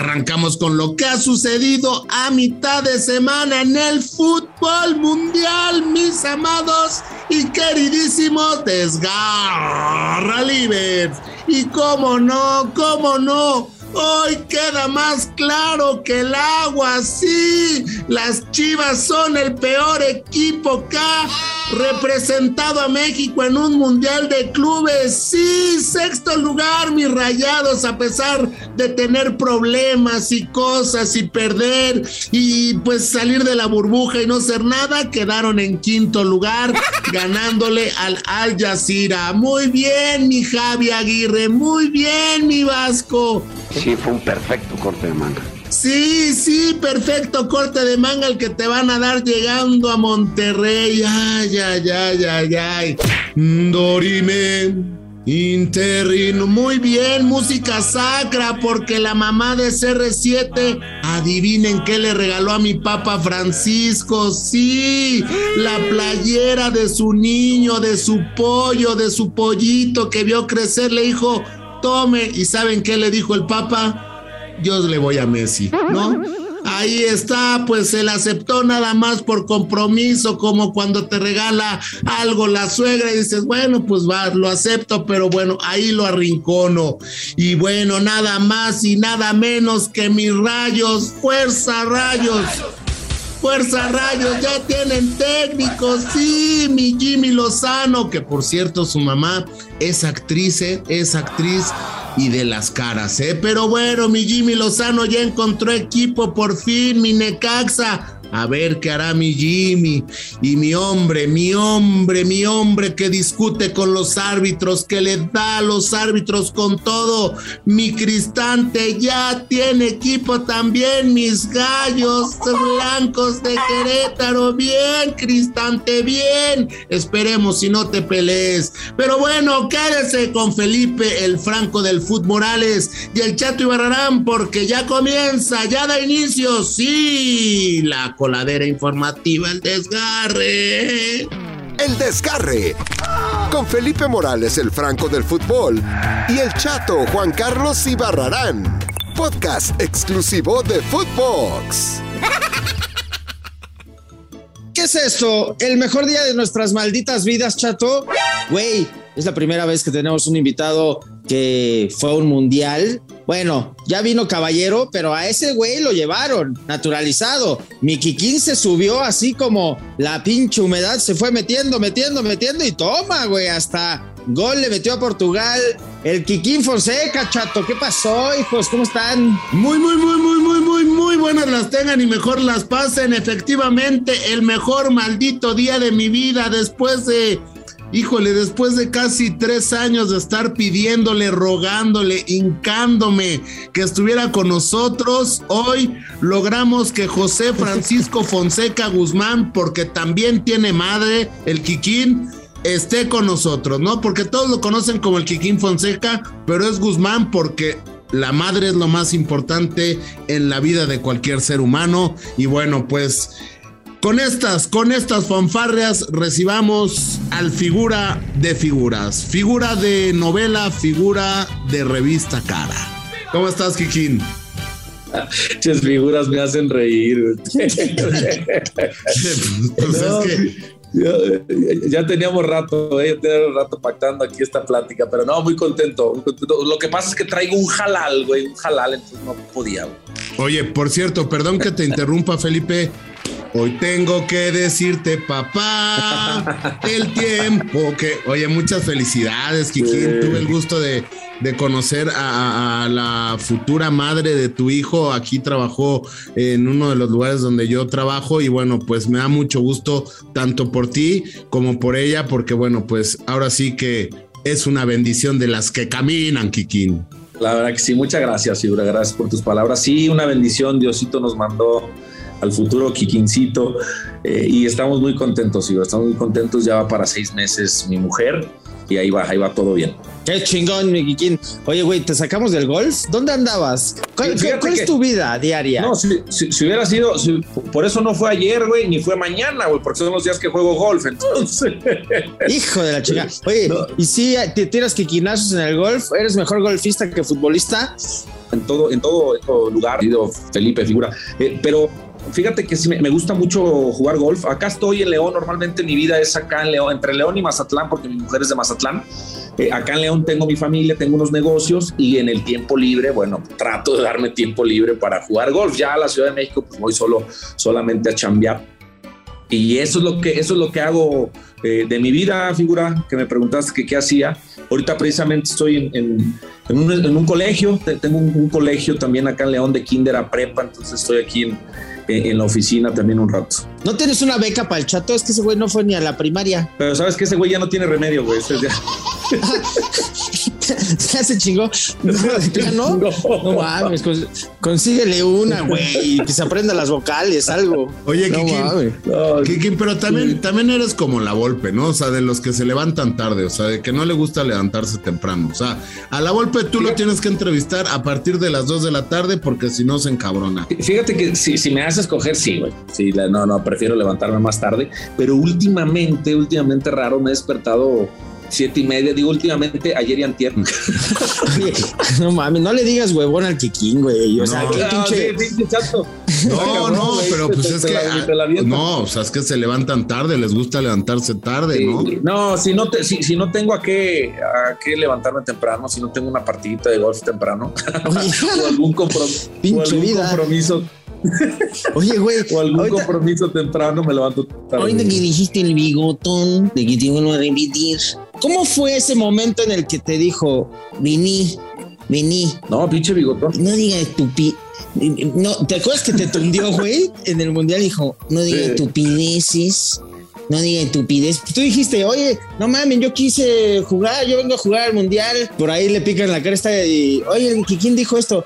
arrancamos con lo que ha sucedido a mitad de semana en el fútbol mundial, mis amados y queridísimos Desgarra Libres. Y cómo no, cómo no Hoy queda más claro que el agua, sí. Las Chivas son el peor equipo que representado a México en un mundial de clubes. Sí, sexto lugar, mis rayados, a pesar de tener problemas y cosas y perder y pues salir de la burbuja y no ser nada, quedaron en quinto lugar, ganándole al Al Jazeera. Muy bien, mi Javi Aguirre, muy bien, mi Vasco. Sí, fue un perfecto corte de manga. Sí, sí, perfecto corte de manga el que te van a dar llegando a Monterrey. Ay, ay, ay, ay, ay. Dorime. Interino, muy bien, música sacra, porque la mamá de CR7, adivinen qué le regaló a mi papa Francisco, sí, la playera de su niño, de su pollo, de su pollito que vio crecer, le dijo, tome. ¿Y saben qué le dijo el Papa? Yo le voy a Messi, ¿no? Ahí está, pues él aceptó nada más por compromiso, como cuando te regala algo la suegra y dices, bueno, pues va, lo acepto, pero bueno, ahí lo arrincono. Y bueno, nada más y nada menos que mis rayos, fuerza rayos. Fuerza Rayos, ya tienen técnicos, sí, mi Jimmy Lozano, que por cierto su mamá es actriz, ¿eh? es actriz y de las caras, ¿eh? Pero bueno, mi Jimmy Lozano ya encontró equipo por fin, mi Necaxa a ver qué hará mi Jimmy y mi hombre, mi hombre, mi hombre que discute con los árbitros, que le da a los árbitros con todo. Mi Cristante ya tiene equipo también, mis gallos blancos de Querétaro. Bien, Cristante, bien. Esperemos si no te pelees. Pero bueno, quédese con Felipe, el Franco del Fútbol Morales y el Chato Ibarrarán, porque ya comienza, ya da inicio, sí, la coladera informativa, el desgarre. El desgarre. Con Felipe Morales, el Franco del fútbol, y el chato Juan Carlos Ibarrarán. Podcast exclusivo de Footbox. ¿Qué es esto? ¿El mejor día de nuestras malditas vidas, chato? Güey, es la primera vez que tenemos un invitado que fue un mundial. Bueno, ya vino caballero, pero a ese güey lo llevaron naturalizado. Mi Kikín se subió así como la pinche humedad se fue metiendo, metiendo, metiendo y toma, güey, hasta gol le metió a Portugal. El Kikín Fonseca, chato, ¿qué pasó, hijos? ¿Cómo están? Muy, muy, muy, muy, muy, muy, muy buenas las tengan y mejor las pasen. Efectivamente, el mejor maldito día de mi vida después de Híjole, después de casi tres años de estar pidiéndole, rogándole, hincándome que estuviera con nosotros, hoy logramos que José Francisco Fonseca Guzmán, porque también tiene madre, el Kikín, esté con nosotros, ¿no? Porque todos lo conocen como el Kikín Fonseca, pero es Guzmán porque la madre es lo más importante en la vida de cualquier ser humano. Y bueno, pues con estas, con estas fanfarrias recibamos al figura de figuras, figura de novela, figura de revista cara. ¿Cómo estás, Kikín? Muchas figuras me hacen reír. pues es que ya, teníamos rato, eh, ya teníamos rato pactando aquí esta plática, pero no, muy contento, muy contento. Lo que pasa es que traigo un halal, güey, un halal, entonces no podía. Oye, por cierto, perdón que te interrumpa, Felipe. Hoy tengo que decirte, papá, el tiempo que. Oye, muchas felicidades, Kikín. Tuve el gusto de, conocer a, la futura madre de tu hijo. Aquí trabajó en uno de los lugares donde yo trabajo. Y bueno, pues me da mucho gusto tanto por ti como por ella, porque bueno, pues ahora sí que es una bendición de las que caminan, Kikín. La verdad que sí, muchas gracias, Figura. Gracias por tus palabras. Sí, una bendición. Diosito nos mandó al futuro Kikincito eh, y estamos muy contentos, Igor, estamos muy contentos, ya va para seis meses mi mujer y ahí va, ahí va todo bien. Qué chingón, mi Kikín. Oye, güey, ¿te sacamos del golf? ¿Dónde andabas? ¿Cuál, es tu vida diaria? No, si, si- si hubiera sido, si- por eso no fue ayer, güey, ni fue mañana, güey, porque son los días que juego golf, entonces. Hijo de la chica. Oye, No. ¿y si te tiras quiquinazos en el golf? ¿Eres mejor golfista que futbolista? en todo, en todo, en todo lugar, Felipe figura. Eh, pero fíjate que sí me, gusta mucho jugar golf. Acá estoy en León, normalmente mi vida es acá en León, entre León y Mazatlán, porque mi mujer es de Mazatlán. Eh, acá en León tengo mi familia, tengo unos negocios y en el tiempo libre, bueno, trato de darme tiempo libre para jugar golf. Ya a la Ciudad de México, pues voy solo, solamente a chambear. Y eso es lo que, eso es lo que hago eh, de mi vida, figura, que me preguntaste que qué hacía. Ahorita precisamente estoy en, en- en un, en un colegio, te- tengo un, un colegio también acá en León de kinder a prepa, entonces estoy aquí en, en- la oficina también un rato. ¿No tienes una beca para el chato? Es que ese güey no fue ni a la primaria. Pero sabes que ese güey ya no tiene remedio, güey. Ese ya- ya se chingó. No, de plano. No mames, cons- consíguele una, güey, y que se aprenda las vocales, algo. Oye, no Kikín. mames. No, Kikín, pero también, también eres como la Volpe, ¿no? O sea, de los que se levantan tarde, o sea, de que no le gusta levantarse temprano. O sea, a la Volpe tú lo tienes que entrevistar a partir de las 2 de la tarde porque si no se encabrona. Fíjate que si, si me haces escoger, sí, güey. Sí, la- no, no, prefiero levantarme más tarde. Pero últimamente, últimamente raro, me he despertado siete y media. Digo, últimamente, ayer y antier. Oye, no mames, no le digas huevón al Kikín, güey. O sea, No, qué Ah, pinche. sí, pinche chato. No, cabrón, no, güey, pero pues te- es te que. la- te la ah. No, o sea, es que se levantan tarde, les gusta levantarse tarde, ¿no? No, si no, te- si, si no tengo a qué, a qué levantarme temprano, si no tengo una partidita de golf temprano, o algún, comprom- o Pinche algún vida. compromiso, Oye, güey. o algún ahorita- compromiso temprano, me levanto tarde. Ahorita que dijiste el bigotón, de que te iban a repetir. ¿Cómo fue ese momento en el que te dijo, vení, vení, No, pinche bigotón. no diga estupi... No, ¿te acuerdas que te tundió, güey? En el mundial dijo, no diga estupideces, no diga estupidez. Tú dijiste, oye, no mames, yo quise jugar, yo vengo a jugar al mundial. Por ahí le pican la cresta y, oye, ¿que ¿quién dijo esto?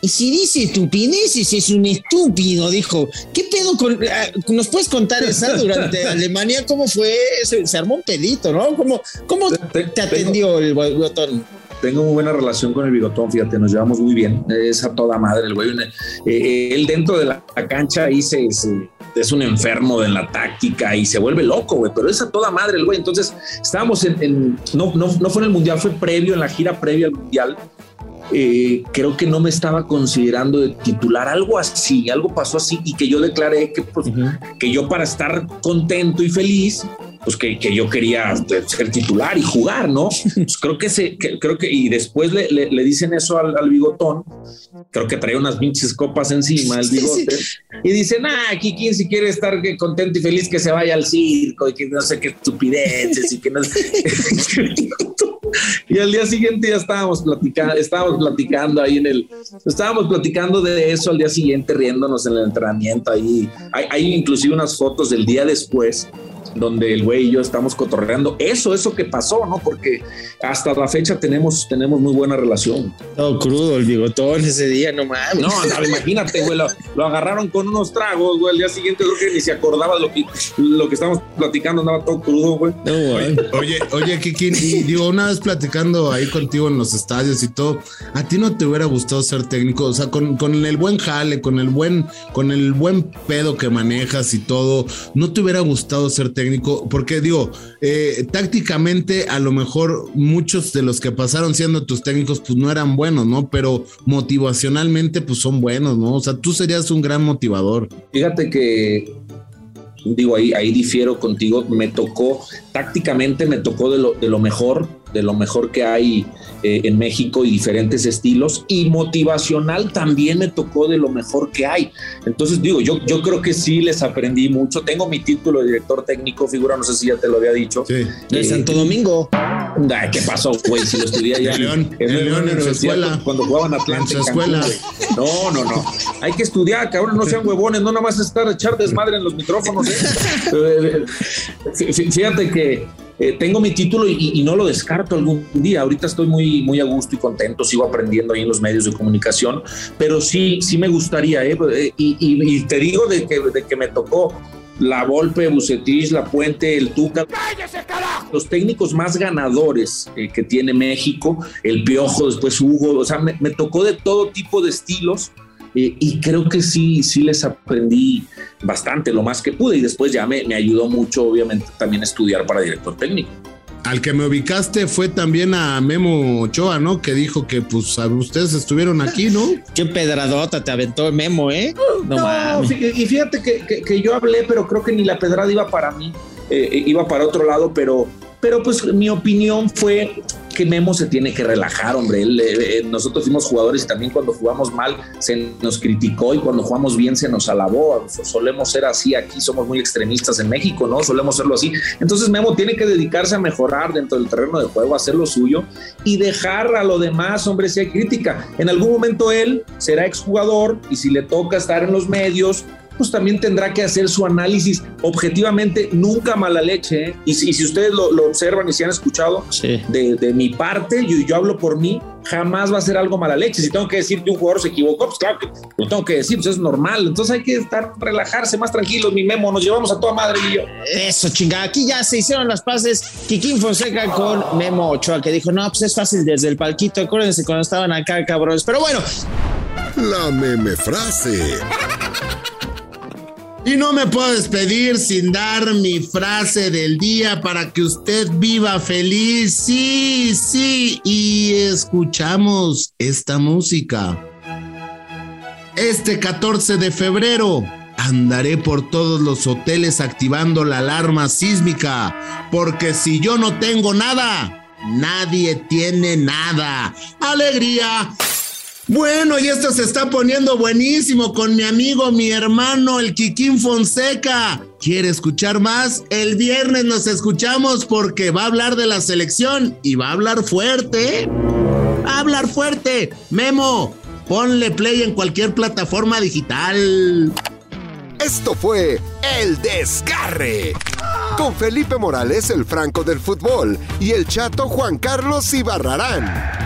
Y si dice estupideces, es un estúpido, dijo. ¿Qué pedo con.? ah, ¿Nos puedes contar esa durante Alemania? ¿Cómo fue? Se, se armó un pedito, ¿no? ¿Cómo, cómo Te- te atendió el botón? Tengo muy buena relación con el bigotón, fíjate, nos llevamos muy bien. Es a toda madre el güey. Eh, eh, él dentro de la, la cancha ahí se, se- es un enfermo de la táctica y se vuelve loco, güey, pero es a toda madre el güey. Entonces, estábamos en, en- no, no, no fue en el mundial, fue previo, en la gira previa al mundial. Eh, creo que no me estaba considerando de titular, algo así, algo pasó así y que yo declaré que, pues, que yo para estar contento y feliz, pues que, que yo quería ser titular y jugar, ¿no? Pues creo que se, que- creo que, y después le, le- le dicen eso al, al bigotón, creo que traía unas pinches copas encima el Sí, bigote, y dicen, ah, quien si quiere estar contento y feliz que se vaya al circo y que no sé qué estupideces y que no Y al día siguiente ya estábamos platicando, estábamos platicando ahí en el, estábamos platicando de eso al día siguiente riéndonos en el entrenamiento ahí. Hay, hay inclusive unas fotos del día después donde el güey y yo estamos cotorreando. Eso, eso que pasó, ¿no? Porque hasta la fecha tenemos, tenemos muy buena relación. Todo crudo el bigotón ese día, no mames. No, no, imagínate, güey, lo, lo agarraron con unos tragos, güey. Al día siguiente creo que ni se acordaba lo que, lo que estábamos platicando, andaba todo crudo, güey. No, güey. Oye, oye, Kikín, y digo, una vez platicando ahí contigo en los estadios y todo, ¿a ti no te hubiera gustado ser técnico? O sea, con, con el buen jale, con el buen, con el buen pedo que manejas y todo, ¿no te hubiera gustado ser técnico? Porque digo, eh, tácticamente a lo mejor muchos de los que pasaron siendo tus técnicos pues no eran buenos, ¿no? Pero motivacionalmente pues son buenos, ¿no? O sea, tú serías un gran motivador. Fíjate que digo ahí, ahí difiero contigo. Me tocó, tácticamente me tocó de lo, de lo mejor, de lo mejor que hay eh, en México y diferentes estilos. Y motivacional también me tocó de lo mejor que hay. Entonces, digo, yo, yo creo que sí les aprendí mucho. Tengo mi título de director técnico, figura, no sé si ya te lo había dicho. Sí. De Santo Domingo. Ay, ¿Qué pasó, güey? Si lo estudié allá En León, en León, en su universidad escuela. Cuando jugaban Atlante. En su escuela. güey. No, no, no. Hay que estudiar, cabrón. No sean huevones. No nada más estar a echar desmadre en los micrófonos. ¿eh? Eh, fí- Fíjate que eh, tengo mi título y, no lo descarto algún día. Ahorita estoy muy, muy a gusto y contento, sigo aprendiendo ahí en los medios de comunicación, pero sí, sí me gustaría, ¿eh? eh y, te digo de que, de que me tocó la Volpe, Bucetich, La Puente, el Tuca. ¡Cállese, carajo! Los técnicos más ganadores eh, que tiene México, el Piojo, después Hugo, o sea, me, tocó de todo tipo de estilos y creo que sí, sí les aprendí bastante, lo más que pude y después ya me, me ayudó mucho, obviamente, también estudiar para director técnico. Al que me ubicaste fue también a Memo Ochoa, ¿no? Que dijo que pues ustedes estuvieron aquí, ¿no? Qué pedradota te aventó Memo, ¿eh? No, mames. Y fíjate que, que, yo hablé, pero creo que ni la pedrada iba para mí, eh, iba para otro lado, pero, pero pues mi opinión fue que Memo se tiene que relajar, hombre. Eh, nosotros fuimos jugadores y también cuando jugamos mal se nos criticó y cuando jugamos bien se nos alabó. Solemos ser así aquí, somos muy extremistas en México, ¿no? Solemos serlo así. Entonces Memo tiene que dedicarse a mejorar dentro del terreno de juego, hacer lo suyo y dejar a lo demás, hombre, si hay crítica. En algún momento él será exjugador y si le toca estar en los medios, pues también tendrá que hacer su análisis objetivamente, nunca mala leche. ¿eh? Y, si, si, ustedes lo, observan y si han escuchado de, mi parte, yo, yo hablo por mí, jamás va a ser algo mala leche. Si tengo que decir que un jugador se equivocó, pues claro que lo tengo que decir, pues es normal. Entonces hay que estar, relajarse más tranquilos, mi memo, nos llevamos a toda madre y yo. Eso, chinga, aquí ya se hicieron las paces. Kikín Fonseca con Memo Ochoa, que dijo, no, pues es fácil desde el palquito, acuérdense cuando estaban acá, cabrones. Pero bueno. La meme frase. Y no me puedo despedir sin dar mi frase del día para que usted viva feliz. Sí, sí. Y escuchamos esta música. Este 14 de febrero andaré por todos los hoteles activando la alarma sísmica. Porque si yo no tengo nada, nadie tiene nada. Alegría bueno, y esto se está poniendo buenísimo con mi amigo, mi hermano, el Kikín Fonseca. ¿Quiere escuchar más? El viernes nos escuchamos porque va a hablar de la selección y va a hablar fuerte. Hablar fuerte. Memo, ponle play en cualquier plataforma digital. Esto fue El Desgarre. Con Felipe Morales, el Franco del Fútbol, y el chato Juan Carlos Ibarrarán